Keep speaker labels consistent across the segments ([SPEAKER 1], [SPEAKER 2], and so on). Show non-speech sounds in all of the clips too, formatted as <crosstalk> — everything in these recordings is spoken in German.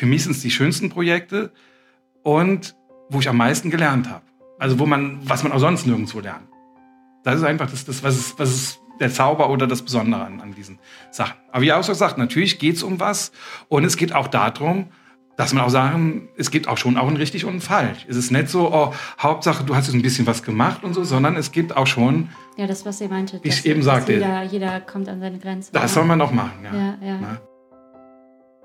[SPEAKER 1] für mich sind es die schönsten Projekte und wo ich am meisten gelernt habe. Also wo man, was man auch sonst nirgendwo lernt. Das ist einfach das, das was, ist, was ist der Zauber oder das Besondere an, an diesen Sachen. Aber wie auch so gesagt, natürlich geht es um was und es geht auch darum, dass man auch sagen, es gibt auch schon auch ein richtig und ein falsch. Es ist nicht so, oh, Hauptsache, du hast jetzt ein bisschen was gemacht und so, sondern es gibt auch schon.
[SPEAKER 2] Ja, das, was ihr meinte.
[SPEAKER 1] Wie ich eben sagte.
[SPEAKER 2] Jeder, jeder kommt an seine Grenzen.
[SPEAKER 1] Das soll man auch machen, ja.
[SPEAKER 2] ja, ja.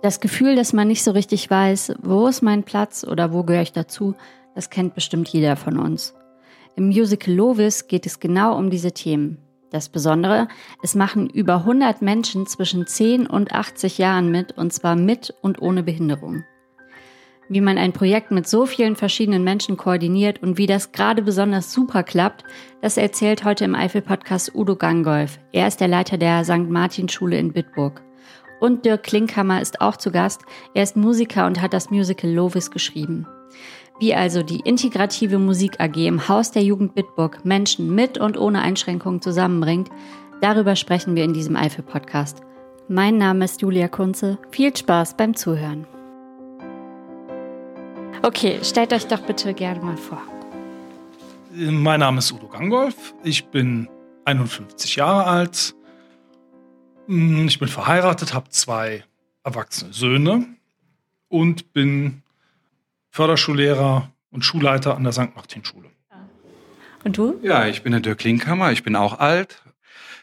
[SPEAKER 2] Das Gefühl, dass man nicht so richtig weiß, wo ist mein Platz oder wo gehöre ich dazu, das kennt bestimmt jeder von uns. Im Musical Lovis geht es genau um diese Themen. Das Besondere, es machen über 100 Menschen zwischen 10 und 80 Jahren mit, und zwar mit und ohne Behinderung. Wie man ein Projekt mit so vielen verschiedenen Menschen koordiniert und wie das gerade besonders super klappt, das erzählt heute im Eifel-Podcast Udo Gangolf. Er ist der Leiter der St. Martin-Schule in Bitburg. Und Dirk Klinkhammer ist auch zu Gast. Er ist Musiker und hat das Musical Lovis geschrieben. Wie also die integrative Musik AG im Haus der Jugend Bitburg Menschen mit und ohne Einschränkungen zusammenbringt, darüber sprechen wir in diesem Eifel-Podcast. Mein Name ist Julia Kunze. Viel Spaß beim Zuhören. Okay, stellt euch doch bitte gerne mal vor.
[SPEAKER 3] Mein Name ist Udo Gangolf. Ich bin 51 Jahre alt. Hm, ich bin verheiratet, habe zwei erwachsene Söhne und bin Förderschullehrer und Schulleiter an der St. Martin-Schule.
[SPEAKER 2] Und du?
[SPEAKER 1] Ja, ich bin der Dirk Klinkhammer. Ich bin auch alt,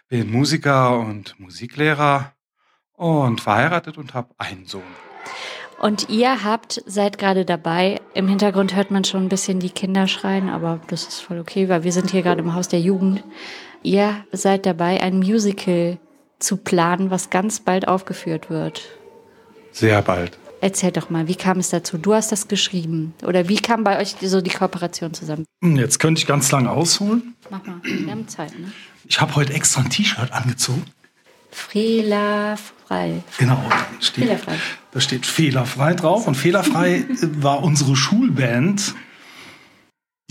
[SPEAKER 1] bin Musiker und Musiklehrer und verheiratet und habe einen Sohn.
[SPEAKER 2] Und ihr habt, seid gerade dabei, im Hintergrund hört man schon ein bisschen die Kinder schreien, aber das ist voll okay, weil wir sind hier gerade im Haus der Jugend. Ihr seid dabei, ein Musical zu planen, was ganz bald aufgeführt wird.
[SPEAKER 1] Sehr bald.
[SPEAKER 2] Erzähl doch mal, wie kam es dazu? Du hast das geschrieben. Oder wie kam bei euch so die Kooperation zusammen?
[SPEAKER 3] Hm, jetzt könnte ich ganz lange ausholen.
[SPEAKER 2] Mach mal, wir haben Zeit, ne?
[SPEAKER 3] Ich habe heute extra ein T-Shirt angezogen.
[SPEAKER 2] Fehlerfrei.
[SPEAKER 3] Genau, steht, fehlerfrei. da steht fehlerfrei drauf. Und fehlerfrei <laughs> war unsere Schulband,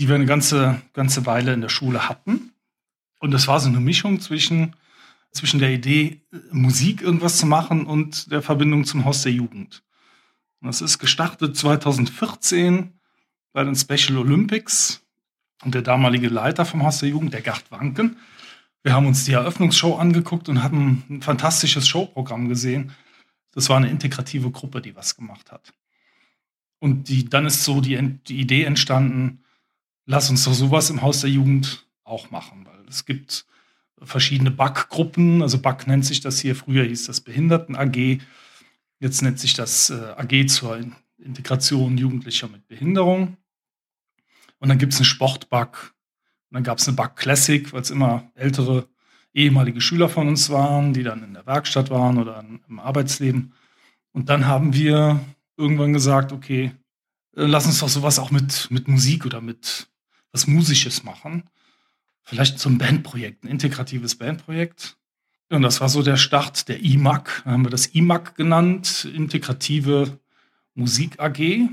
[SPEAKER 3] die wir eine ganze, ganze Weile in der Schule hatten. Und das war so eine Mischung zwischen, zwischen der Idee, Musik irgendwas zu machen und der Verbindung zum Haus der Jugend. Und das ist gestartet 2014 bei den Special Olympics. Und der damalige Leiter vom Haus der Jugend, der Gerd Wanken, wir haben uns die Eröffnungsshow angeguckt und haben ein fantastisches Showprogramm gesehen. Das war eine integrative Gruppe, die was gemacht hat. Und die, dann ist so die, die Idee entstanden, lass uns doch sowas im Haus der Jugend auch machen, weil es gibt verschiedene Backgruppen. Also Back nennt sich das hier, früher hieß das Behinderten AG. Jetzt nennt sich das äh, AG zur Integration Jugendlicher mit Behinderung. Und dann gibt es einen Sportback, und dann gab es eine Bug Classic, weil es immer ältere ehemalige Schüler von uns waren, die dann in der Werkstatt waren oder im Arbeitsleben. Und dann haben wir irgendwann gesagt, okay, äh, lass uns doch sowas auch mit, mit Musik oder mit was Musisches machen. Vielleicht zum Bandprojekt, ein integratives Bandprojekt. Und das war so der Start der IMAG. Da haben wir das IMAG genannt, Integrative Musik AG.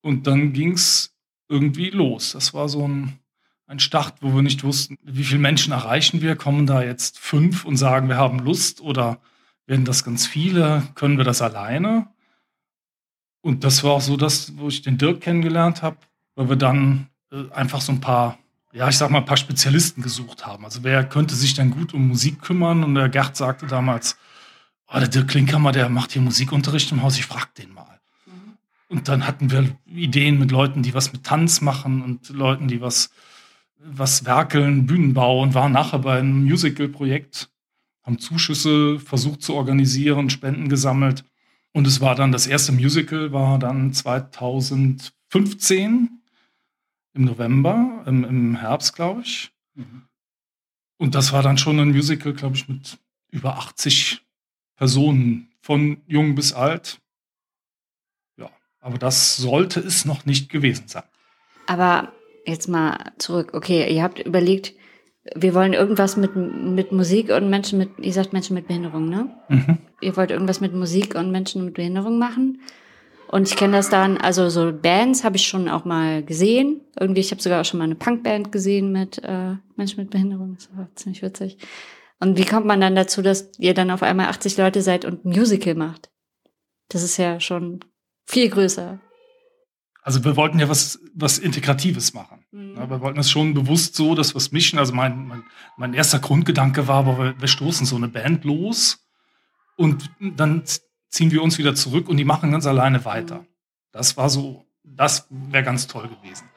[SPEAKER 3] Und dann ging es irgendwie los. Das war so ein ein Start, wo wir nicht wussten, wie viele Menschen erreichen wir. Kommen da jetzt fünf und sagen, wir haben Lust oder werden das ganz viele? Können wir das alleine? Und das war auch so das, wo ich den Dirk kennengelernt habe, weil wir dann äh, einfach so ein paar, ja, ich sag mal, ein paar Spezialisten gesucht haben. Also wer könnte sich denn gut um Musik kümmern? Und der Gerd sagte damals, oh, der Dirk Klinkhammer, der macht hier Musikunterricht im Haus, ich frag den mal. Mhm. Und dann hatten wir Ideen mit Leuten, die was mit Tanz machen und Leuten, die was was werkeln, Bühnenbau und waren nachher bei einem Musical-Projekt, haben Zuschüsse versucht zu organisieren, Spenden gesammelt. Und es war dann, das erste Musical war dann 2015 im November, im, im Herbst, glaube ich. Mhm. Und das war dann schon ein Musical, glaube ich, mit über 80 Personen, von jung bis alt. Ja, aber das sollte es noch nicht gewesen sein.
[SPEAKER 2] Aber jetzt mal zurück. Okay, ihr habt überlegt, wir wollen irgendwas mit, mit Musik und Menschen mit, ihr sagt Menschen mit Behinderung, ne? Mhm. Ihr wollt irgendwas mit Musik und Menschen mit Behinderung machen. Und ich kenne das dann, also so Bands habe ich schon auch mal gesehen. Irgendwie, ich habe sogar auch schon mal eine Punkband gesehen mit äh, Menschen mit Behinderung. Das war ziemlich witzig. Und wie kommt man dann dazu, dass ihr dann auf einmal 80 Leute seid und ein Musical macht? Das ist ja schon Viel größer.
[SPEAKER 3] Also wir wollten ja was, was Integratives machen. Mhm. Ja, wir wollten es schon bewusst so, dass wir es mischen. Also mein, mein, mein erster Grundgedanke war, aber wir, wir stoßen so eine Band los und dann ziehen wir uns wieder zurück und die machen ganz alleine weiter. Das war so, das wäre ganz toll gewesen.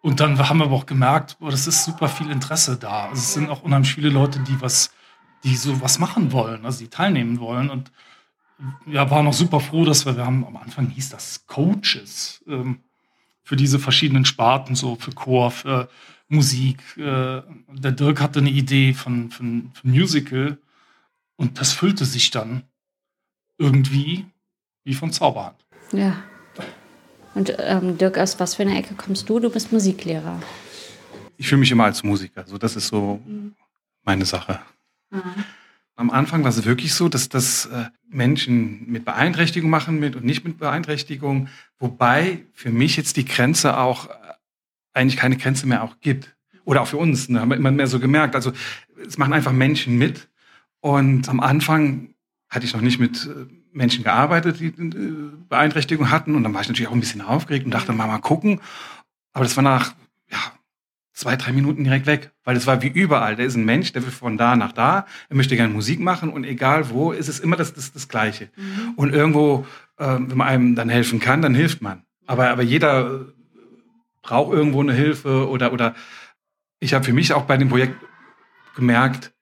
[SPEAKER 3] Und dann haben wir aber auch gemerkt, oh, das ist super viel Interesse da. Also es sind auch unheimlich viele Leute, die was, die so was machen wollen, also die teilnehmen wollen. Und ja, waren auch super froh, dass wir, wir haben am Anfang hieß das Coaches ähm, für diese verschiedenen Sparten, so für Chor, für Musik. Äh, der Dirk hatte eine Idee von, von, von Musical und das füllte sich dann irgendwie wie von Zauberhand.
[SPEAKER 2] Ja. Und ähm, Dirk, aus was für einer Ecke kommst du? Du bist Musiklehrer.
[SPEAKER 1] Ich fühle mich immer als Musiker. So, das ist so mhm. meine Sache. Mhm. Am Anfang war es wirklich so, dass das äh, Menschen mit Beeinträchtigung machen mit und nicht mit Beeinträchtigung, wobei für mich jetzt die Grenze auch äh, eigentlich keine Grenze mehr auch gibt. Oder auch für uns, ne, haben wir immer mehr so gemerkt. Also es machen einfach Menschen mit. Und am Anfang hatte ich noch nicht mit äh, Menschen gearbeitet, die äh, Beeinträchtigung hatten. Und dann war ich natürlich auch ein bisschen aufgeregt und dachte, mal, mal gucken. Aber das war nach ja, zwei, drei Minuten direkt weg. Weil es war wie überall. Der ist ein Mensch, der will von da nach da. Er möchte gerne Musik machen und egal wo, ist es immer das, das, das Gleiche. Mhm. Und irgendwo, äh, wenn man einem dann helfen kann, dann hilft man. Aber, aber jeder braucht irgendwo eine Hilfe oder, oder ich habe für mich auch bei dem Projekt gemerkt,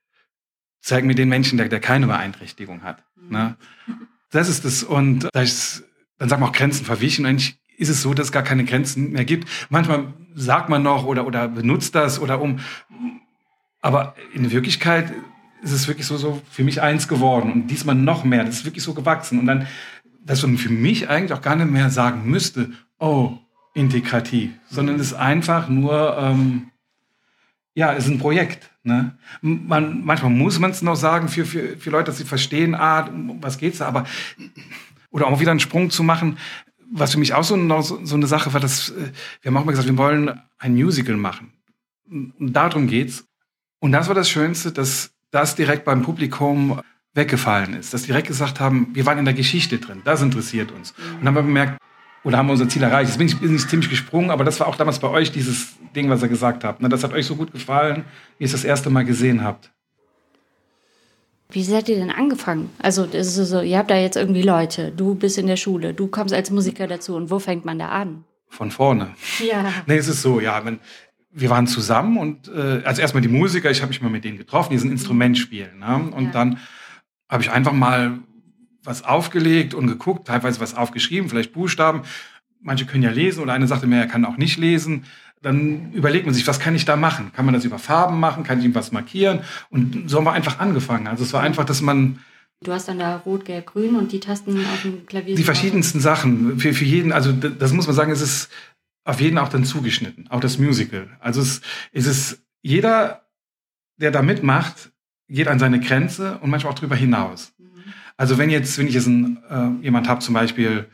[SPEAKER 1] zeig mir den Menschen, der, der keine Beeinträchtigung hat. Mhm. Ne? Das ist es. Und da ist, dann sagen wir auch Grenzen verwichen. Eigentlich ist es so, dass es gar keine Grenzen mehr gibt. Manchmal sagt man noch oder, oder benutzt das oder um. Aber in Wirklichkeit ist es wirklich so, so für mich eins geworden und diesmal noch mehr. Das ist wirklich so gewachsen. Und dann, dass man für mich eigentlich auch gar nicht mehr sagen müsste, oh, integrativ, sondern es ist einfach nur, ähm, ja, es ist ein Projekt. Ne? Man, manchmal muss man es noch sagen für, für, für Leute, dass sie verstehen, ah, um was geht's da, aber oder auch wieder einen Sprung zu machen, was für mich auch so, noch so, so eine Sache war, dass äh, wir haben auch mal gesagt, wir wollen ein Musical machen. Und darum geht's. Und das war das Schönste, dass das direkt beim Publikum weggefallen ist, dass direkt gesagt haben, wir waren in der Geschichte drin, das interessiert uns. Und dann haben wir bemerkt, oder haben wir unser Ziel erreicht. Jetzt bin ich, bin ich ziemlich gesprungen, aber das war auch damals bei euch dieses Ding, was ihr gesagt habt. Ne? Das hat euch so gut gefallen, wie ihr es das erste Mal gesehen habt.
[SPEAKER 2] Wie seid ihr denn angefangen? Also, das ist so, ihr habt da jetzt irgendwie Leute, du bist in der Schule, du kommst als Musiker dazu und wo fängt man da an?
[SPEAKER 1] Von vorne.
[SPEAKER 2] Ja.
[SPEAKER 1] Nee, es ist so, ja, man, wir waren zusammen und äh, also erstmal die Musiker, ich habe mich mal mit denen getroffen, die sind Instrument spielen. Ne? Und ja. dann habe ich einfach mal was aufgelegt und geguckt, teilweise was aufgeschrieben, vielleicht Buchstaben. Manche können ja lesen oder eine sagte mir, er kann auch nicht lesen. Dann überlegt man sich, was kann ich da machen? Kann man das über Farben machen? Kann ich ihm was markieren? Und so haben wir einfach angefangen. Also es war einfach, dass man
[SPEAKER 2] Du hast dann da Rot, Gelb, Grün und die Tasten auf dem Klavier.
[SPEAKER 1] Die verschiedensten Sachen. Für, für jeden, also das muss man sagen, es ist auf jeden auch dann zugeschnitten. Auch das Musical. Also es, es ist jeder, der da mitmacht, geht an seine Grenze und manchmal auch drüber hinaus. Also wenn jetzt, wenn ich jetzt ein, äh, jemand habe, zum Beispiel,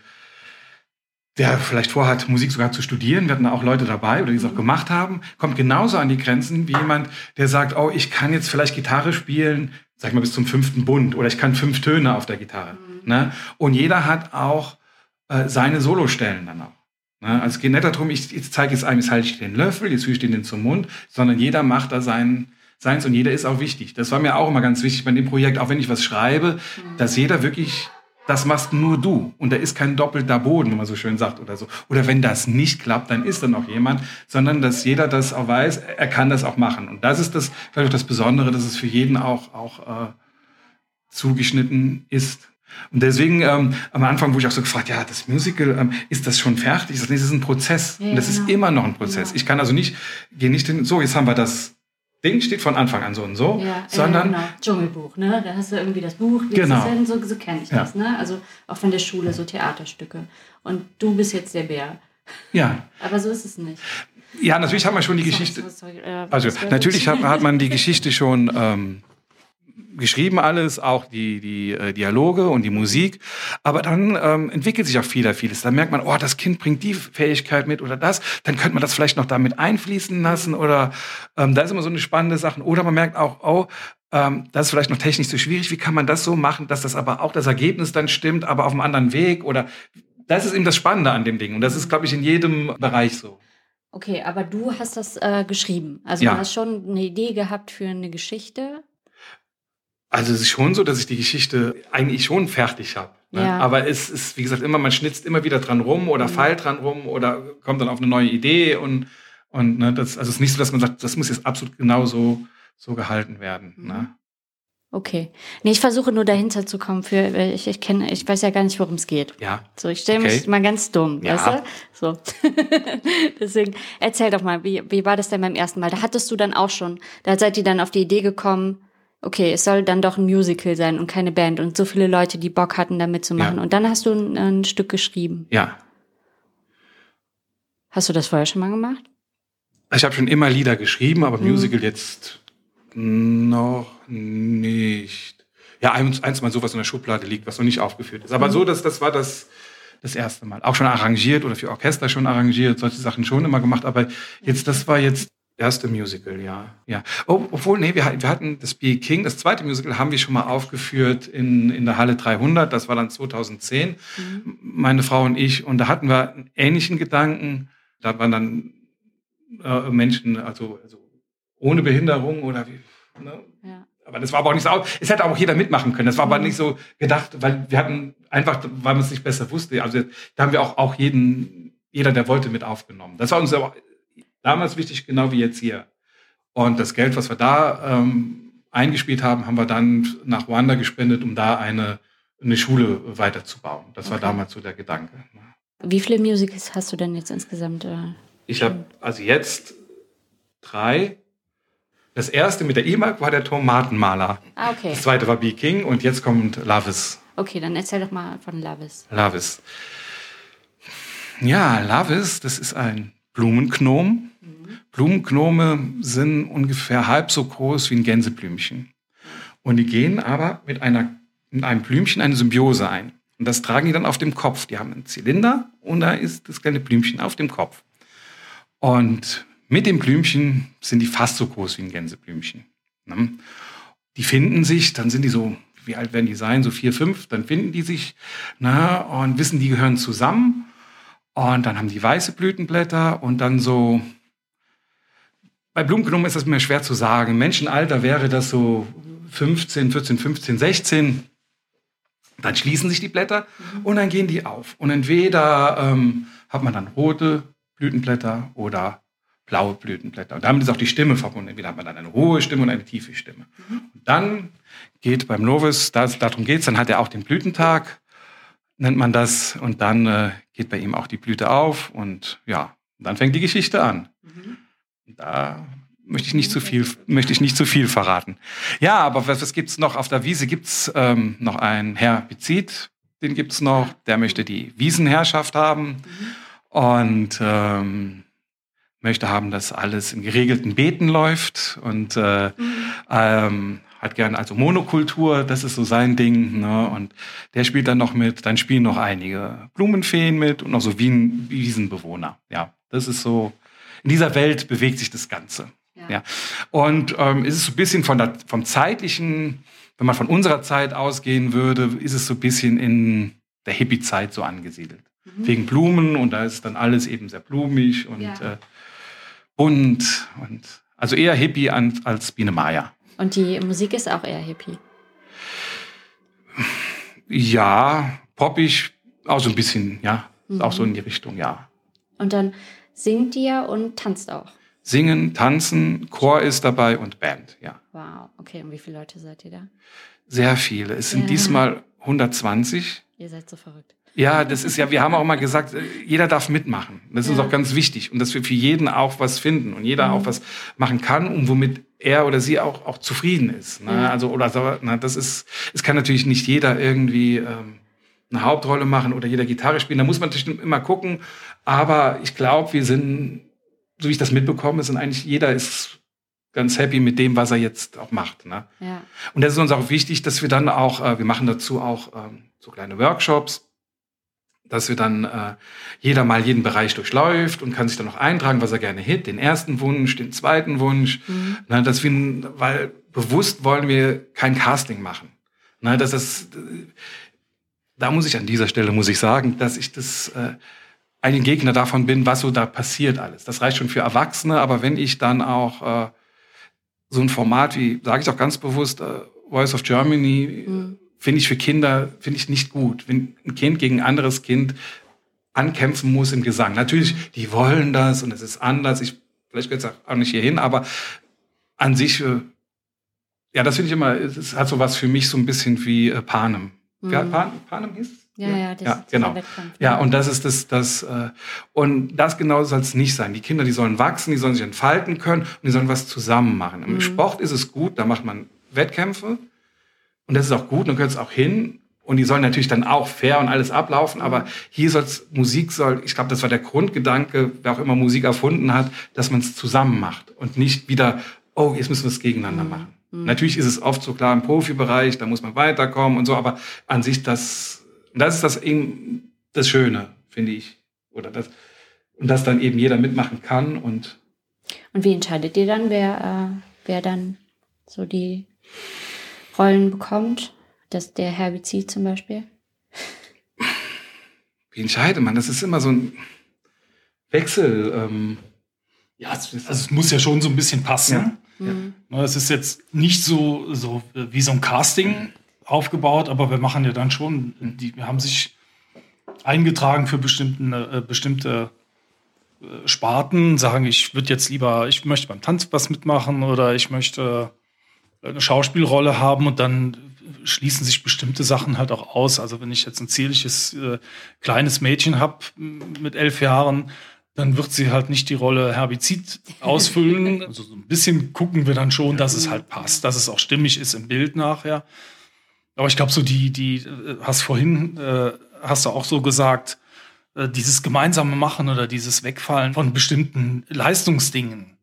[SPEAKER 1] der vielleicht vorhat, Musik sogar zu studieren, wir hatten auch Leute dabei oder die es auch gemacht haben, kommt genauso an die Grenzen wie jemand, der sagt, oh, ich kann jetzt vielleicht Gitarre spielen, sag ich mal, bis zum fünften Bund oder ich kann fünf Töne auf der Gitarre. Mhm. Ne? Und jeder hat auch äh, seine Solostellen dann auch. Ne? Also es geht nicht darum, ich, ich zeige jetzt einem, jetzt halte ich den Löffel, jetzt führe ich den zum Mund, sondern jeder macht da seinen, seins und jeder ist auch wichtig. Das war mir auch immer ganz wichtig bei dem Projekt, auch wenn ich was schreibe, mhm. dass jeder wirklich, das machst nur du und da ist kein doppelter Boden, wenn man so schön sagt oder so. Oder wenn das nicht klappt, dann ist dann auch jemand, sondern dass jeder das auch weiß, er kann das auch machen. Und das ist das, vielleicht auch das Besondere, dass es für jeden auch, auch äh, zugeschnitten ist. Und deswegen ähm, am Anfang, wo ich auch so gefragt, ja, das Musical, ähm, ist das schon fertig? Das ist ein Prozess. Ja, und das genau. ist immer noch ein Prozess. Ja. Ich kann also nicht, gehe nicht hin, so, jetzt haben wir das Ding steht von Anfang an so und so, ja, sondern
[SPEAKER 2] genau. Dschungelbuch, ne? Da hast du irgendwie das Buch,
[SPEAKER 1] genau.
[SPEAKER 2] Hin, so, so kenne ich ja. das, ne? Also auch von der Schule so Theaterstücke. Und du bist jetzt der Bär.
[SPEAKER 1] Ja. <laughs>
[SPEAKER 2] Aber so ist es nicht.
[SPEAKER 1] Ja, natürlich hat man schon die Geschichte. Sorry, sorry, äh, also natürlich hat, hat, man die Geschichte schon ähm, geschrieben alles, auch die, die äh, Dialoge und die Musik. Aber dann ähm, entwickelt sich auch vieler vieles. Dann merkt man, oh, das Kind bringt die Fähigkeit mit oder das. Dann könnte man das vielleicht noch damit einfließen lassen oder ähm, da ist immer so eine spannende Sache. Oder man merkt auch, oh, ähm, das ist vielleicht noch technisch so schwierig. Wie kann man das so machen, dass das aber auch das Ergebnis dann stimmt, aber auf einem anderen Weg? Oder das ist eben das Spannende an dem Ding. Und das ist, glaube ich, in jedem Bereich so.
[SPEAKER 2] Okay, aber du hast das äh, geschrieben. Also ja. du hast schon eine Idee gehabt für eine Geschichte.
[SPEAKER 1] Also es ist schon so, dass ich die Geschichte eigentlich schon fertig habe. Ne? Ja. Aber es ist, wie gesagt, immer, man schnitzt immer wieder dran rum oder mhm. feilt dran rum oder kommt dann auf eine neue Idee und, und ne, das, also es ist nicht so, dass man sagt, das muss jetzt absolut genau so, so gehalten werden. Mhm. Ne?
[SPEAKER 2] Okay. Nee, ich versuche nur dahinter zu kommen für, ich, ich kenne, ich weiß ja gar nicht, worum es geht.
[SPEAKER 1] Ja.
[SPEAKER 2] So, ich stelle okay. mich mal ganz dumm, ja. weißt du? So. <laughs> Deswegen, erzähl doch mal, wie, wie war das denn beim ersten Mal? Da hattest du dann auch schon, da seid ihr dann auf die Idee gekommen, okay, es soll dann doch ein Musical sein und keine Band und so viele Leute, die Bock hatten, da mitzumachen. Ja. Und dann hast du ein, ein Stück geschrieben.
[SPEAKER 1] Ja.
[SPEAKER 2] Hast du das vorher schon mal gemacht?
[SPEAKER 1] Ich habe schon immer Lieder geschrieben, aber mhm. Musical jetzt noch nicht. Ja, eins, eins mal sowas in der Schublade liegt, was noch nicht aufgeführt ist. Aber mhm. so, dass das war das, das erste Mal. Auch schon arrangiert oder für Orchester schon arrangiert, solche Sachen schon immer gemacht. Aber jetzt, das war jetzt erste Musical, ja. ja. Oh, obwohl, nee, wir, wir hatten das B. King, das zweite Musical haben wir schon mal aufgeführt in, in der Halle 300. Das war dann 2010, mhm. meine Frau und ich. Und da hatten wir einen ähnlichen Gedanken. Da waren dann äh, Menschen, also, also ohne Behinderung oder wie. Ne? Ja. Aber das war aber auch nicht so. Es hätte auch jeder mitmachen können. Das war mhm. aber nicht so gedacht, weil wir hatten einfach, weil man es nicht besser wusste. Also da haben wir auch, auch jeden, jeder, der wollte, mit aufgenommen. Das war uns aber damals wichtig, genau wie jetzt hier. Und das Geld, was wir da ähm, eingespielt haben, haben wir dann nach Ruanda gespendet, um da eine, eine Schule weiterzubauen. Das okay. war damals so der Gedanke.
[SPEAKER 2] Wie viele Musicals hast du denn jetzt insgesamt? Äh,
[SPEAKER 1] ich habe also jetzt drei. Das erste mit der E-Mark war der Tomatenmaler.
[SPEAKER 2] Ah, okay.
[SPEAKER 1] Das zweite war Be King und jetzt kommt Lavis.
[SPEAKER 2] Okay, dann erzähl doch mal von Lavis.
[SPEAKER 1] Lavis. Ja, Lavis, das ist ein Blumenknom. Mhm. Blumengnome sind ungefähr halb so groß wie ein Gänseblümchen. Und die gehen aber mit, einer, mit einem Blümchen eine Symbiose ein. Und das tragen die dann auf dem Kopf. Die haben einen Zylinder und da ist das kleine Blümchen auf dem Kopf. Und mit dem Blümchen sind die fast so groß wie ein Gänseblümchen. Ne? Die finden sich, dann sind die so, wie alt werden die sein? So vier, fünf, dann finden die sich na, und wissen, die gehören zusammen. Und dann haben die weiße Blütenblätter und dann so, bei Blumenknomen ist das mir schwer zu sagen. Menschenalter wäre das so 15, 14, 15, 16. Dann schließen sich die Blätter mhm. und dann gehen die auf. Und entweder ähm, hat man dann rote Blütenblätter oder blaue Blütenblätter. Und damit ist auch die Stimme verbunden. Entweder hat man dann eine hohe Stimme und eine tiefe Stimme. Mhm. Und dann geht beim Novus, das, darum geht es, dann hat er auch den Blütentag, nennt man das. Und dann äh, geht bei ihm auch die Blüte auf. Und ja, dann fängt die Geschichte an. Mhm. Da möchte ich nicht zu viel, möchte ich nicht zu viel verraten. Ja, aber was, was es noch? Auf der Wiese gibt's ähm, noch einen Herbizid, den gibt es noch. Der möchte die Wiesenherrschaft haben. Mhm. Und ähm, möchte haben, dass alles im geregelten Beeten läuft und äh, mhm. ähm, hat gern also Monokultur, das ist so sein Ding. Ne? Und der spielt dann noch mit, dann spielen noch einige Blumenfeen mit und noch so Wien, Wiesenbewohner. Ja, das ist so, in dieser Welt bewegt sich das Ganze. Ja. ja. Und ähm, ist es so ein bisschen von der, vom zeitlichen, wenn man von unserer Zeit ausgehen würde, ist es so ein bisschen in der Hippie-Zeit so angesiedelt. Mhm. Wegen Blumen und da ist dann alles eben sehr blumig und ja. äh, bunt und also eher Hippie als Biene Maya.
[SPEAKER 2] Und die Musik ist auch eher Hippie.
[SPEAKER 1] Ja, poppig, auch so ein bisschen, ja. Mhm. Auch so in die Richtung, ja.
[SPEAKER 2] Und dann singt ihr und tanzt auch?
[SPEAKER 1] Singen, tanzen, Chor ist dabei und Band, ja.
[SPEAKER 2] Wow, okay. Und wie viele Leute seid ihr da?
[SPEAKER 1] Sehr viele. Es sind ja. diesmal 120.
[SPEAKER 2] Ihr seid so verrückt.
[SPEAKER 1] Ja, das ist ja, wir haben auch mal gesagt, äh, jeder darf mitmachen. Das ist ja. auch ganz wichtig. Und dass wir für jeden auch was finden und jeder mhm. auch was machen kann und womit er oder sie auch, auch zufrieden ist. Ne? Ja. Also, oder na, das ist, es kann natürlich nicht jeder irgendwie ähm, eine Hauptrolle machen oder jeder Gitarre spielen. Da muss man natürlich immer gucken. Aber ich glaube, wir sind, so wie ich das mitbekomme, sind eigentlich jeder ist ganz happy mit dem, was er jetzt auch macht. Ne? Ja. Und das ist uns auch wichtig, dass wir dann auch, äh, wir machen dazu auch ähm, so kleine Workshops dass wir dann äh, jeder mal jeden Bereich durchläuft und kann sich dann noch eintragen, was er gerne hit, den ersten Wunsch, den zweiten Wunsch, mhm. ne, dass wir, weil bewusst wollen wir kein Casting machen. Ne, dass das, da muss ich an dieser Stelle muss ich sagen, dass ich das äh, ein Gegner davon bin, was so da passiert alles. Das reicht schon für Erwachsene, aber wenn ich dann auch äh, so ein Format wie, sage ich auch ganz bewusst, äh, Voice of Germany mhm finde ich für Kinder, finde ich nicht gut. Wenn ein Kind gegen ein anderes Kind ankämpfen muss im Gesang. Natürlich, die wollen das und es ist anders. Ich, vielleicht gehört es auch nicht hierhin, aber an sich, äh, ja, das finde ich immer, es hat so was für mich so ein bisschen wie äh, Panem. Mhm. Ja, Pan, Panem hieß
[SPEAKER 2] ja, ja, das
[SPEAKER 1] ja, genau. Ja, und das ist das, das, äh, und das genau soll es nicht sein. Die Kinder, die sollen wachsen, die sollen sich entfalten können und die sollen was zusammen machen. Im mhm. Sport ist es gut, da macht man Wettkämpfe. Und das ist auch gut, dann gehört es auch hin. Und die sollen natürlich dann auch fair und alles ablaufen, aber hier soll Musik soll, ich glaube, das war der Grundgedanke, wer auch immer Musik erfunden hat, dass man es zusammen macht und nicht wieder, oh, jetzt müssen wir es gegeneinander mhm. machen. Mhm. Natürlich ist es oft so klar im Profibereich, da muss man weiterkommen und so, aber an sich das, das ist das eben das Schöne, finde ich. Oder das, und dass dann eben jeder mitmachen kann und.
[SPEAKER 2] Und wie entscheidet ihr dann, wer, äh, wer dann so die Rollen bekommt. Das, der Herbizid zum Beispiel.
[SPEAKER 1] Wie entscheidet man? Das ist immer so ein Wechsel. Ähm
[SPEAKER 3] ja, also es muss ja schon so ein bisschen passen. Ja. Mhm. Es ist jetzt nicht so, so wie so ein Casting aufgebaut, aber wir machen ja dann schon, die haben sich eingetragen für bestimmte, äh, bestimmte äh, Sparten, sagen, ich würde jetzt lieber, ich möchte beim Tanz was mitmachen oder ich möchte eine Schauspielrolle haben und dann schließen sich bestimmte Sachen halt auch aus. Also wenn ich jetzt ein zierliches äh, kleines Mädchen habe mit elf Jahren, dann wird sie halt nicht die Rolle Herbizid <laughs> ausfüllen. Also so ein bisschen gucken wir dann schon, dass es halt passt, dass es auch stimmig ist im Bild nachher. Aber ich glaube, so die, die, äh, hast vorhin, äh, hast du auch so gesagt, äh, dieses gemeinsame Machen oder dieses Wegfallen von bestimmten Leistungsdingen.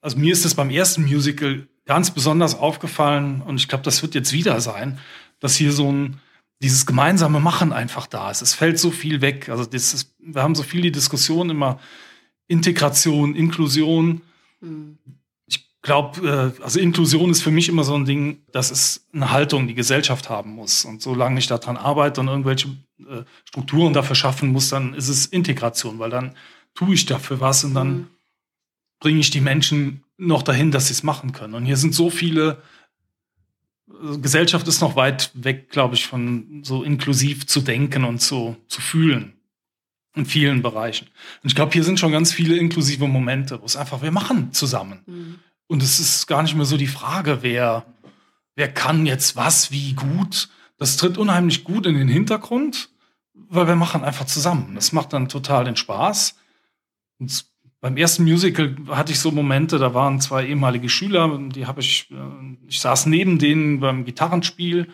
[SPEAKER 3] Also mir ist es beim ersten Musical ganz besonders aufgefallen, und ich glaube, das wird jetzt wieder sein, dass hier so ein, dieses gemeinsame Machen einfach da ist. Es fällt so viel weg. Also das ist, wir haben so viel die Diskussion immer Integration, Inklusion. Mhm. Ich glaube, äh, also Inklusion ist für mich immer so ein Ding, das ist eine Haltung, die Gesellschaft haben muss. Und solange ich daran arbeite und irgendwelche äh, Strukturen dafür schaffen muss, dann ist es Integration, weil dann tue ich dafür was und dann mhm. bringe ich die Menschen noch dahin, dass sie es machen können. Und hier sind so viele, also Gesellschaft ist noch weit weg, glaube ich, von so inklusiv zu denken und so zu fühlen. In vielen Bereichen. Und ich glaube, hier sind schon ganz viele inklusive Momente, wo es einfach, wir machen zusammen. Mhm. Und es ist gar nicht mehr so die Frage, wer, wer kann jetzt was, wie gut. Das tritt unheimlich gut in den Hintergrund, weil wir machen einfach zusammen. Das macht dann total den Spaß. Und beim ersten Musical hatte ich so Momente, da waren zwei ehemalige Schüler, die habe ich, äh, ich saß neben denen beim Gitarrenspiel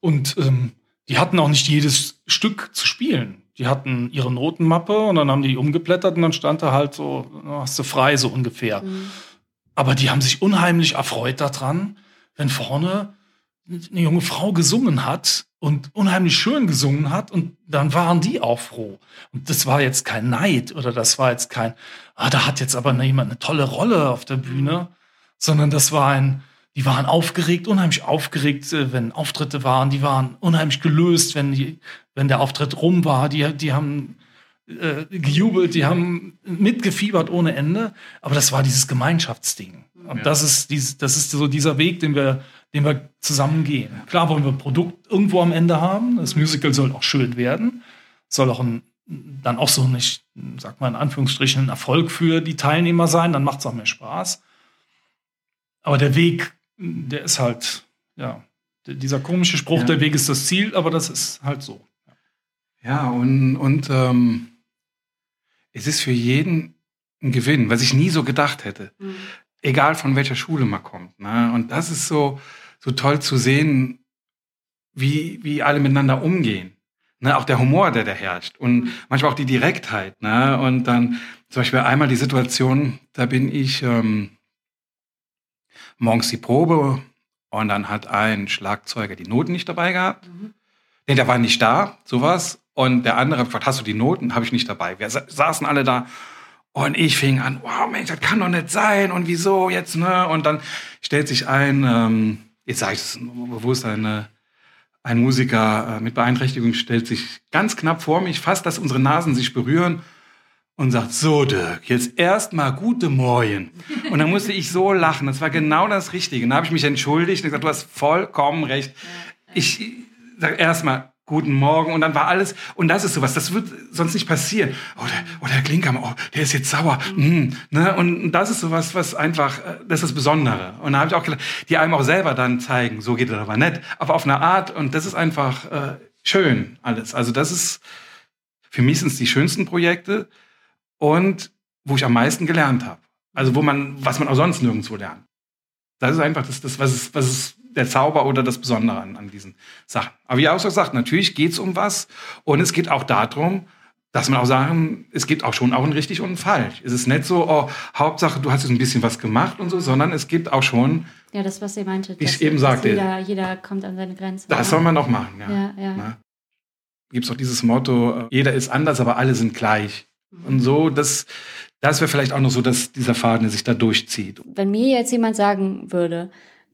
[SPEAKER 3] und ähm, die hatten auch nicht jedes Stück zu spielen. Die hatten ihre Notenmappe und dann haben die umgeblättert und dann stand da halt so, hast du frei so ungefähr. Mhm. Aber die haben sich unheimlich erfreut daran, wenn vorne eine junge Frau gesungen hat und unheimlich schön gesungen hat und dann waren die auch froh. Und das war jetzt kein Neid oder das war jetzt kein, ah, da hat jetzt aber jemand eine tolle Rolle auf der Bühne, sondern das war ein, die waren aufgeregt, unheimlich aufgeregt, äh, wenn Auftritte waren, die waren unheimlich gelöst, wenn die, wenn der Auftritt rum war, die, die haben äh, gejubelt, die haben mitgefiebert ohne Ende, aber das war dieses Gemeinschaftsding. Und ja. das ist das ist so dieser Weg, den wir den wir zusammen gehen. Klar wollen wir ein Produkt irgendwo am Ende haben. Das Musical soll auch schön werden. Soll auch ein, dann auch so nicht, sag mal in Anführungsstrichen, ein Erfolg für die Teilnehmer sein. Dann macht es auch mehr Spaß. Aber der Weg, der ist halt, ja, dieser komische Spruch, ja. der Weg ist das Ziel, aber das ist halt so.
[SPEAKER 1] Ja, und, und ähm, es ist für jeden ein Gewinn, was ich nie so gedacht hätte. Mhm. Egal von welcher Schule man kommt. Ne? Und das ist so, so toll zu sehen, wie, wie alle miteinander umgehen. Ne, auch der Humor, der da herrscht und mhm. manchmal auch die Direktheit. Ne? Und dann zum Beispiel einmal die Situation, da bin ich ähm, morgens die Probe und dann hat ein Schlagzeuger die Noten nicht dabei gehabt. Mhm. Nee, der war nicht da, sowas. Und der andere hat gefragt, hast du die Noten? Habe ich nicht dabei. Wir saßen alle da. Und ich fing an, wow, Mensch, das kann doch nicht sein. Und wieso jetzt, ne? Und dann stellt sich ein, ähm, jetzt sage ich es bewusst, eine, ein Musiker äh, mit Beeinträchtigung stellt sich ganz knapp vor mich, fast, dass unsere Nasen sich berühren und sagt, so Dirk, jetzt erstmal gute Morgen. Und dann musste ich so lachen. Das war genau das Richtige. Und dann habe ich mich entschuldigt und gesagt, du hast vollkommen recht. Ich sage erstmal guten Morgen und dann war alles, und das ist sowas, das wird sonst nicht passieren. Oh, der, oh, der Klinkhammer, oh, der ist jetzt sauer. Mm, ne? Und das ist sowas, was einfach, äh, das ist das Besondere. Und da habe ich auch gedacht, die einem auch selber dann zeigen, so geht es aber nicht, aber auf eine Art, und das ist einfach äh, schön alles. Also das ist, für mich sind es die schönsten Projekte und wo ich am meisten gelernt habe. Also wo man, was man auch sonst nirgendwo lernt. Das ist einfach das, das was, ist, was ist der Zauber oder das Besondere an, an diesen Sachen. Aber wie auch so sagt, natürlich geht es um was und es geht auch darum, dass man auch sagen, es gibt auch schon auch ein richtig und ein falsch. Es ist nicht so, oh, Hauptsache, du hast jetzt ein bisschen was gemacht und so, sondern es gibt auch schon.
[SPEAKER 2] Ja, das, was ihr meinte.
[SPEAKER 1] Wie ich eben sagte.
[SPEAKER 2] Jeder, jeder kommt an seine Grenze.
[SPEAKER 1] Das soll man auch machen, ja.
[SPEAKER 2] ja, ja.
[SPEAKER 1] Gibt es auch dieses Motto, jeder ist anders, aber alle sind gleich. Und so, das, das wäre vielleicht auch noch so, dass dieser Faden der sich da durchzieht.
[SPEAKER 2] Wenn mir jetzt jemand sagen würde,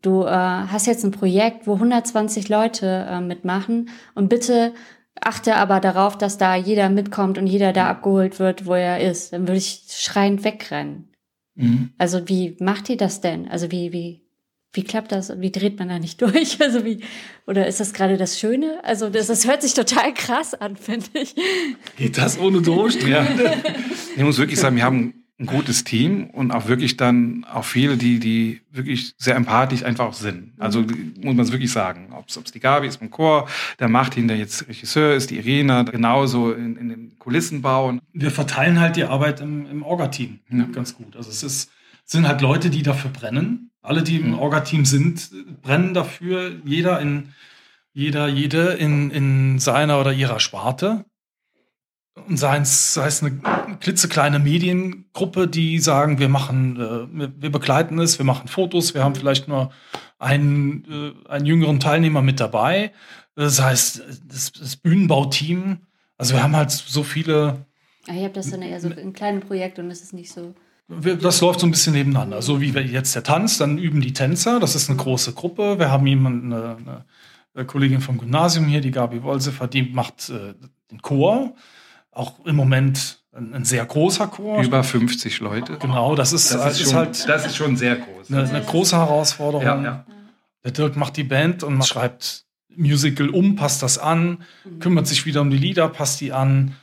[SPEAKER 2] du äh, hast jetzt ein Projekt, wo 120 Leute äh, mitmachen und bitte achte aber darauf, dass da jeder mitkommt und jeder da abgeholt wird, wo er ist, dann würde ich schreiend wegrennen. Mhm. Also wie macht ihr das denn? Also wie, wie wie klappt das? Wie dreht man da nicht <laughs> durch? Also wie, oder ist das gerade das Schöne? Also das, das hört sich total krass an, finde ich.
[SPEAKER 1] Geht das ohne Durchdrehen? Ja. <laughs> Ich muss wirklich sagen, wir haben ein gutes Team und auch wirklich dann auch viele, die, die wirklich sehr empathisch einfach auch sind. Also muss man es wirklich sagen. Ob es die Gabi ist vom Chor, der Martin, der jetzt Regisseur ist, die Irina, genauso in, in den Kulissenbau.
[SPEAKER 3] Wir verteilen halt die Arbeit im, im Orga-Team ja. ganz gut. Also es ist, sind halt Leute, die dafür brennen alle, die im mhm. Orga-Team sind, brennen dafür. Jeder in, jeder, jede in, in seiner oder ihrer Sparte. Und sei es, sei es eine klitzekleine Mediengruppe, die sagen, wir machen, äh, wir begleiten es, wir machen Fotos, wir haben vielleicht nur einen, äh, einen jüngeren Teilnehmer mit dabei. Das heißt, das, das Bühnenbauteam, also wir haben halt so viele.
[SPEAKER 2] Ah, ich habe das dann eher so ein kleines Projekt und es ist nicht so
[SPEAKER 3] das läuft so ein bisschen nebeneinander. So wie jetzt der Tanz, dann üben die Tänzer. Das ist eine große Gruppe. Wir haben jemanden, eine, eine Kollegin vom Gymnasium hier, die Gabi Wolsefer, die macht äh, den Chor. Auch im Moment ein, ein, sehr großer Chor.
[SPEAKER 1] Über 50 Leute.
[SPEAKER 3] Genau, das ist,
[SPEAKER 1] das ist, ist schon, halt. Das ist schon sehr groß.
[SPEAKER 3] Eine, eine große Herausforderung. Ja, ja. Der Dirk macht die Band und schreibt Musical um, passt das an, kümmert sich wieder um die Lieder, passt die an.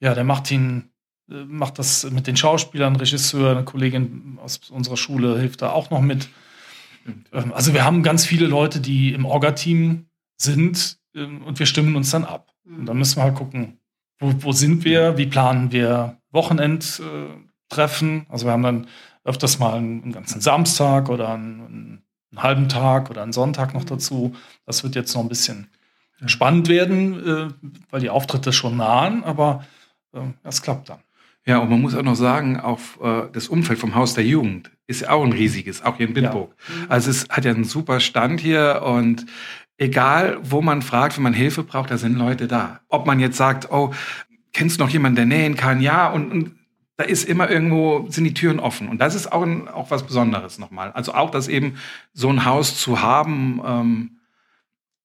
[SPEAKER 3] Ja, der Martin äh, macht das mit den Schauspielern, Regisseur, eine Kollegin aus unserer Schule hilft da auch noch mit. Ähm, also wir haben ganz viele Leute, die im Orga-Team sind ähm, und wir stimmen uns dann ab. Und dann müssen wir halt gucken, wo, wo sind wir, wie planen wir Wochenendtreffen. Äh, also wir haben dann öfters mal einen, einen ganzen Samstag oder einen, einen, halben Tag oder einen Sonntag noch dazu. Das wird jetzt noch ein bisschen spannend werden, äh, weil die Auftritte schon nahen, aber das klappt dann.
[SPEAKER 1] Ja, und man muss auch noch sagen, auf äh, das Umfeld vom Haus der Jugend ist ja auch ein riesiges, auch hier in Bindburg. Ja. Also es hat ja einen super Stand hier und egal, wo man fragt, wenn man Hilfe braucht, da sind Leute da. Ob man jetzt sagt, oh, kennst du noch jemanden, der nähen kann? Ja, und, und da ist immer irgendwo, sind die Türen offen. Und das ist auch, ein, auch was Besonderes nochmal. Also auch, dass eben so ein Haus zu haben, ähm,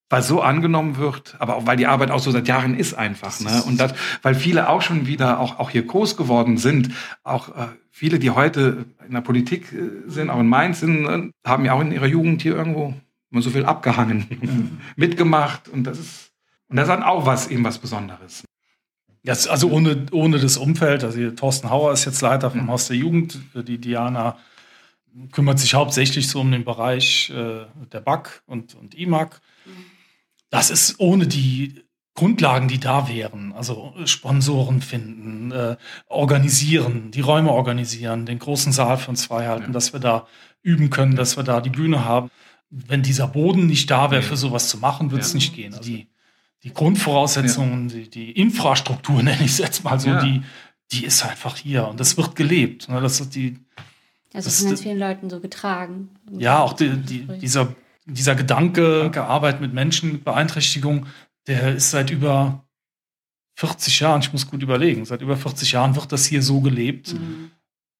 [SPEAKER 1] weil so angenommen wird, aber auch weil die Arbeit auch so seit Jahren ist einfach. Ne? Und das, weil viele auch schon wieder auch, auch hier groß geworden sind, auch äh, viele, die heute in der Politik äh, sind, auch in Mainz sind, äh, haben ja auch in ihrer Jugend hier irgendwo immer so viel abgehangen, mhm. <laughs> mitgemacht. Und das ist, und das ist dann auch was, eben was Besonderes.
[SPEAKER 3] Jetzt, also ohne, ohne das Umfeld, also Thorsten Hauer ist jetzt Leiter vom. Haus der Jugend, die Diana kümmert sich hauptsächlich so um den Bereich äh, der BAC und, und IMAC. Das ist ohne die Grundlagen, die da wären, also Sponsoren finden, äh, organisieren, die Räume organisieren, den großen Saal für uns frei halten, ja. dass wir da üben können, dass wir da die Bühne haben. Wenn dieser Boden nicht da wäre, für sowas zu machen, würde es ja. nicht gehen. Also die, die Grundvoraussetzungen, ja. die, die, Infrastruktur, <laughs> nenne ich es jetzt mal so, die, die ist einfach hier und das wird gelebt. Ne? Das ist die.
[SPEAKER 2] Also das von ganz vielen Leuten so getragen.
[SPEAKER 3] Ja, auch die, die, dieser dieser Gedanke, Arbeit mit Menschen mit Beeinträchtigung, der ist seit über 40 Jahren, ich muss gut überlegen, seit über 40 Jahren wird das hier so gelebt. Mhm.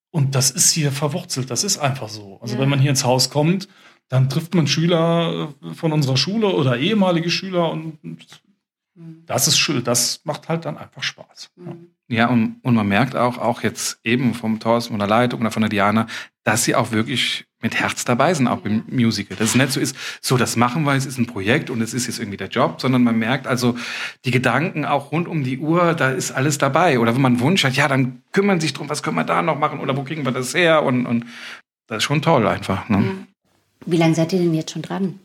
[SPEAKER 3] Und das ist hier verwurzelt, das ist einfach so. Also ja. wenn man hier ins Haus kommt, dann trifft man Schüler äh, von unserer Schule oder ehemalige Schüler und mhm. das ist schön, das macht halt dann einfach Spaß.
[SPEAKER 1] Ja. Mhm. Ja, und, und man merkt auch, auch jetzt eben vom Thorsten, von der Leitung oder von der Diana, dass sie auch wirklich mit Herz dabei sind, auch im Musical. Dass es nicht so ist, so das machen wir, es ist ein Projekt und es ist jetzt irgendwie der Job, sondern man merkt also die Gedanken auch rund um die Uhr, da ist alles dabei. Oder wenn man einen Wunsch hat, ja, dann kümmern sich drum, was können wir da noch machen oder wo kriegen wir das her? Und, und das ist schon toll einfach. Ne?
[SPEAKER 2] Wie lange seid ihr denn jetzt schon dran?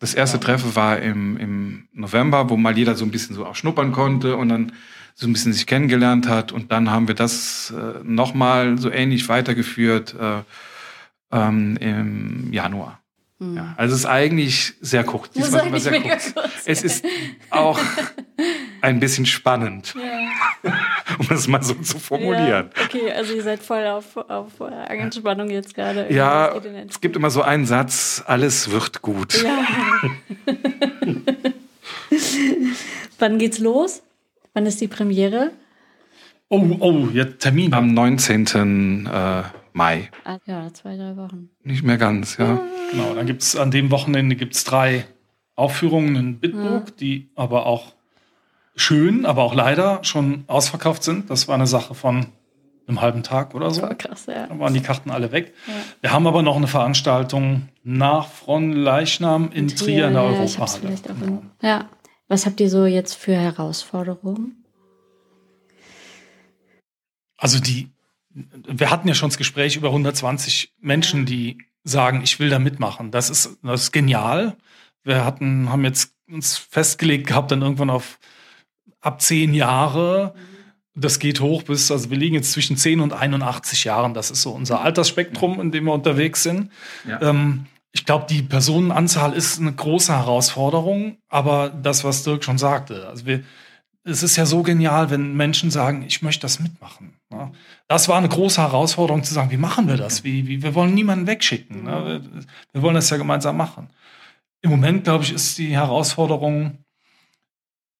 [SPEAKER 1] Das erste Treffen war im, im November, wo mal jeder so ein bisschen so auch schnuppern konnte und dann so ein bisschen sich kennengelernt hat. Und dann haben wir das äh, nochmal so ähnlich weitergeführt äh, ähm, im Januar. Hm. Ja, also es ist eigentlich sehr kurz. Diesmal ist sehr kurz. kurz. Es ist auch ein bisschen spannend, ja. <laughs> um es mal so zu formulieren.
[SPEAKER 2] Ja, okay, also ihr seid voll auf, auf Anspannung jetzt gerade.
[SPEAKER 1] Ja, es gibt immer so einen Satz, alles wird gut. Ja. <laughs>
[SPEAKER 2] Wann geht's los? Wann ist die Premiere?
[SPEAKER 3] Oh, oh, jetzt Termin.
[SPEAKER 1] Am 19. Äh, Mai.
[SPEAKER 2] Ah, ja, zwei, drei Wochen.
[SPEAKER 1] Nicht mehr ganz, ja.
[SPEAKER 3] Genau, dann gibt es an dem Wochenende gibt's drei Aufführungen in Bitburg, ja. die aber auch schön, aber auch leider schon ausverkauft sind. Das war eine Sache von einem halben Tag oder so. krass, ja. Da waren die Karten alle weg. Ja. Wir haben aber noch eine Veranstaltung nach Fronleichnam in, in Trier, Trier in der ja, Europahalle.
[SPEAKER 2] Genau. Ja. Was habt ihr so jetzt für Herausforderungen?
[SPEAKER 3] Also die, wir hatten ja schon das Gespräch über 120 Menschen, die sagen, ich will da mitmachen. Das ist, das ist genial. Wir hatten, haben jetzt uns festgelegt gehabt, dann irgendwann auf ab zehn Jahre. Das geht hoch bis, also wir liegen jetzt zwischen 10 und 81 Jahren. Das ist so unser Altersspektrum, in dem wir unterwegs sind. Ja. Ähm, ich glaube, die Personenanzahl ist eine große Herausforderung, aber das, was Dirk schon sagte, also wir, es ist ja so genial, wenn Menschen sagen, ich möchte das mitmachen. Ne? Das war eine große Herausforderung zu sagen, wie machen wir das? Wie, wie, wir wollen niemanden wegschicken. Ne? Wir wollen das ja gemeinsam machen. Im Moment, glaube ich, ist die Herausforderung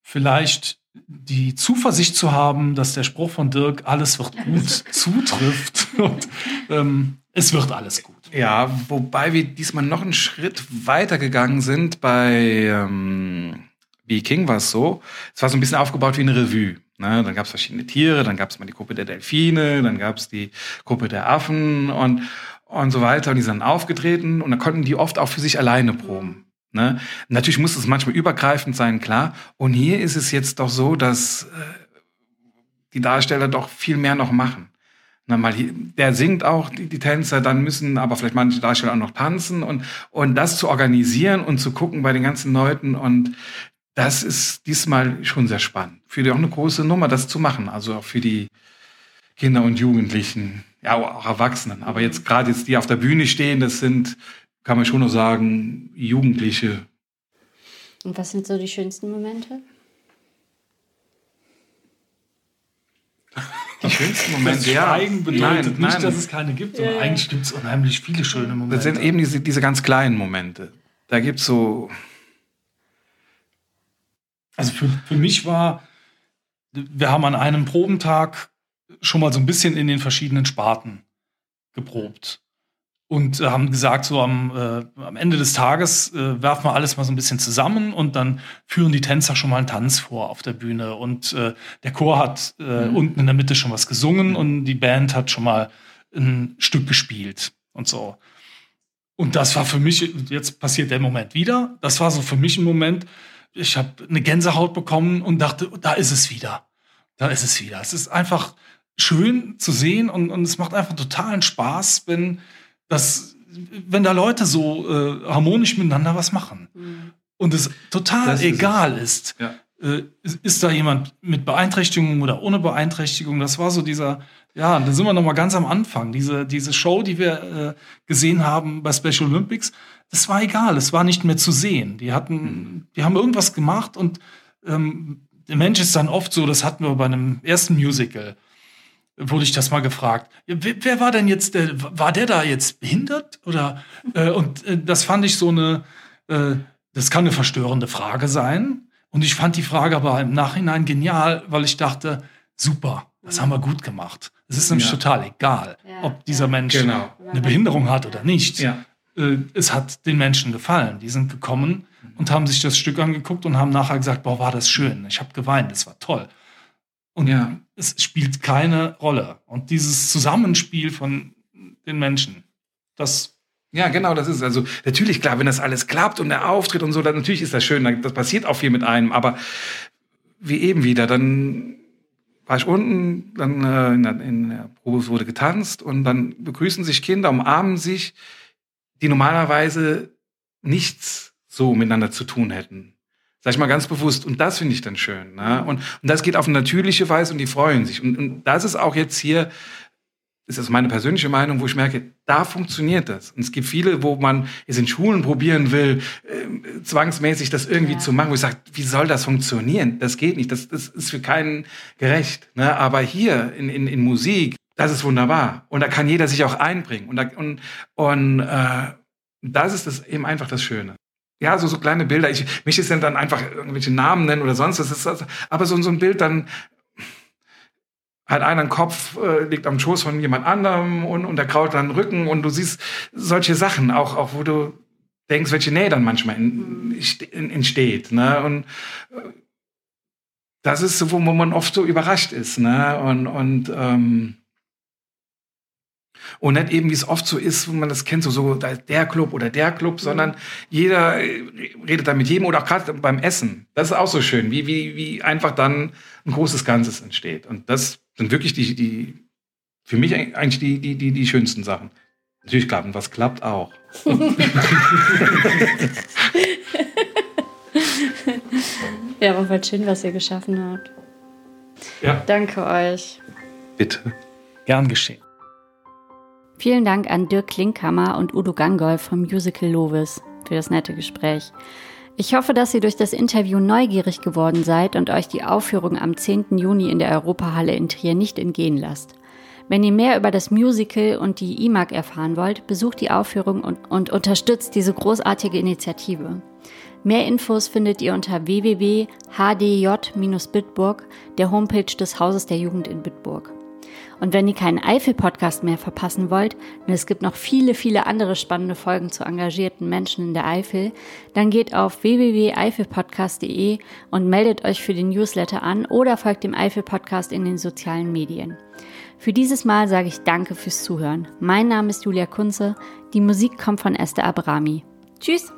[SPEAKER 3] vielleicht die Zuversicht zu haben, dass der Spruch von Dirk, alles wird gut, <laughs> zutrifft und ähm, es wird alles gut.
[SPEAKER 1] Ja, wobei wir diesmal noch einen Schritt weiter gegangen sind. Bei ähm, B. King war es so, es war so ein bisschen aufgebaut wie eine Revue. Ne? Dann gab es verschiedene Tiere, dann gab es mal die Gruppe der Delfine, dann gab es die Gruppe der Affen und, und so weiter. Und die sind aufgetreten und dann konnten die oft auch für sich alleine proben. Ne? Natürlich muss es manchmal übergreifend sein, klar. Und hier ist es jetzt doch so, dass äh, die Darsteller doch viel mehr noch machen. Na, mal hier, der singt auch die, die Tänzer, dann müssen aber vielleicht manche Darsteller auch noch tanzen und, und das zu organisieren und zu gucken bei den ganzen Leuten und das ist diesmal schon sehr spannend. Für die auch eine große Nummer, das zu machen. Also auch für die Kinder und Jugendlichen, ja, auch Erwachsenen. Aber jetzt gerade jetzt, die auf der Bühne stehen, das sind, kann man schon noch sagen, Jugendliche.
[SPEAKER 2] Und was sind so die schönsten Momente?
[SPEAKER 3] Die schönsten Momente. Ja, Schweigen bedeutet nein, nicht, nein. dass es keine gibt, sondern ja. eigentlich gibt es unheimlich viele schöne Momente.
[SPEAKER 1] Das sind eben diese, diese ganz kleinen Momente. Da gibt es so.
[SPEAKER 3] Also für, für mich war, wir haben an einem Probentag schon mal so ein bisschen in den verschiedenen Sparten geprobt und äh, haben gesagt, so am, äh, am Ende des Tages äh, werfen wir alles mal so ein bisschen zusammen und dann führen die Tänzer schon mal einen Tanz vor auf der Bühne und äh, der Chor hat äh, mhm. unten in der Mitte schon was gesungen und die Band hat schon mal ein Stück gespielt und so. Und das war für mich, jetzt passiert der Moment wieder, das war so für mich ein Moment, ich habe eine Gänsehaut bekommen und dachte, da ist es wieder. Da ist es wieder. Es ist einfach schön zu sehen und, und es macht einfach totalen Spaß, wenn dass, wenn da Leute so äh, harmonisch miteinander was machen mhm. und es total das egal ist, ist ja. äh, ist, da jemand mit Beeinträchtigung oder ohne Beeinträchtigung, das war so dieser, ja, da sind wir noch mal ganz am Anfang, diese, diese Show, die wir äh, gesehen haben bei Special Olympics, das war egal, es war nicht mehr zu sehen. Die hatten, mhm. die haben irgendwas gemacht und ähm, der Mensch ist dann oft so, das hatten wir bei einem ersten Musical, wurde ich das mal gefragt. Wer, wer, war denn jetzt, der, war der da jetzt behindert? Oder äh, und äh, das fand ich so eine, äh, das kann eine verstörende Frage sein. Und ich fand die Frage aber im Nachhinein genial, weil ich dachte, super, das haben wir gut gemacht. Es ist nämlich ja. total egal, ja. ob dieser Mensch genau. eine Behinderung hat oder nicht. Ja. Äh, es hat den Menschen gefallen. Die sind gekommen und haben sich das Stück angeguckt und haben nachher gesagt, boah, war das schön. Ich habe geweint, das war toll. Und ja. es spielt keine Rolle. Und dieses Zusammenspiel von den Menschen, das
[SPEAKER 1] ja, genau, das ist also natürlich klar, wenn das alles klappt und der Auftritt und so, dann natürlich ist das schön, das passiert auch viel mit einem, aber wie eben wieder, dann war ich unten, dann äh, in, der, in der Probe wurde getanzt und dann begrüßen sich Kinder, umarmen sich, die normalerweise nichts so miteinander zu tun hätten. Sag ich mal ganz bewusst. Und das finde ich dann schön. Ne? Und, und das geht auf eine natürliche Weise und die freuen sich. Und, und das ist auch jetzt hier, ist das meine persönliche Meinung, wo ich merke, da funktioniert das. Und es gibt viele, wo man es in Schulen probieren will, äh, zwangsmäßig das irgendwie ja. zu machen, wo ich sage, wie soll das funktionieren? Das geht nicht. Das, das ist für keinen gerecht. Ne? Aber hier in, in, in Musik, das ist wunderbar. Und da kann jeder sich auch einbringen. Und, da, und, und äh, das ist das eben einfach das Schöne. Ja, so, so kleine Bilder. Ich, mich ist dann einfach irgendwelche Namen nennen oder sonst was. Ist, aber so, so ein Bild dann hat einer einen Kopf, äh, liegt am Schoß von jemand anderem und, und der kraut dann den Rücken und du siehst solche Sachen, auch, auch wo du denkst, welche Nähe dann manchmal in, in, entsteht. Ne? Und äh, das ist so, wo man oft so überrascht ist. Ne? Und, und ähm, und nicht eben, wie es oft so ist, wo man das kennt, so, so der Club oder der Club, mhm. sondern jeder äh, redet da mit jedem oder auch gerade beim Essen. Das ist auch so schön, wie, wie, wie einfach dann ein großes Ganzes entsteht. Und das sind wirklich die, die für mich eigentlich die, die, die, die schönsten Sachen. Natürlich klappt und was klappt auch. <laughs>
[SPEAKER 2] ja, aber war schön, was ihr geschaffen habt. Ja. Danke euch.
[SPEAKER 1] Bitte.
[SPEAKER 3] Gern geschehen.
[SPEAKER 2] Vielen Dank an Dirk Klinkhammer und Udo Gangol vom Musical Lovis für das nette Gespräch. Ich hoffe, dass ihr durch das Interview neugierig geworden seid und euch die Aufführung am 10. Juni in der Europahalle in Trier nicht entgehen lasst. Wenn ihr mehr über das Musical und die IMAG erfahren wollt, besucht die Aufführung und, und unterstützt diese großartige Initiative. Mehr Infos findet ihr unter www.hdj-bitburg, der Homepage des Hauses der Jugend in Bitburg. Und wenn ihr keinen Eifel-Podcast mehr verpassen wollt, und es gibt noch viele, viele andere spannende Folgen zu engagierten Menschen in der Eifel, dann geht auf www.eifelpodcast.de und meldet euch für den Newsletter an oder folgt dem Eifel-Podcast in den sozialen Medien. Für dieses Mal sage ich Danke fürs Zuhören. Mein Name ist Julia Kunze. Die Musik kommt von Esther Abrami. Tschüss!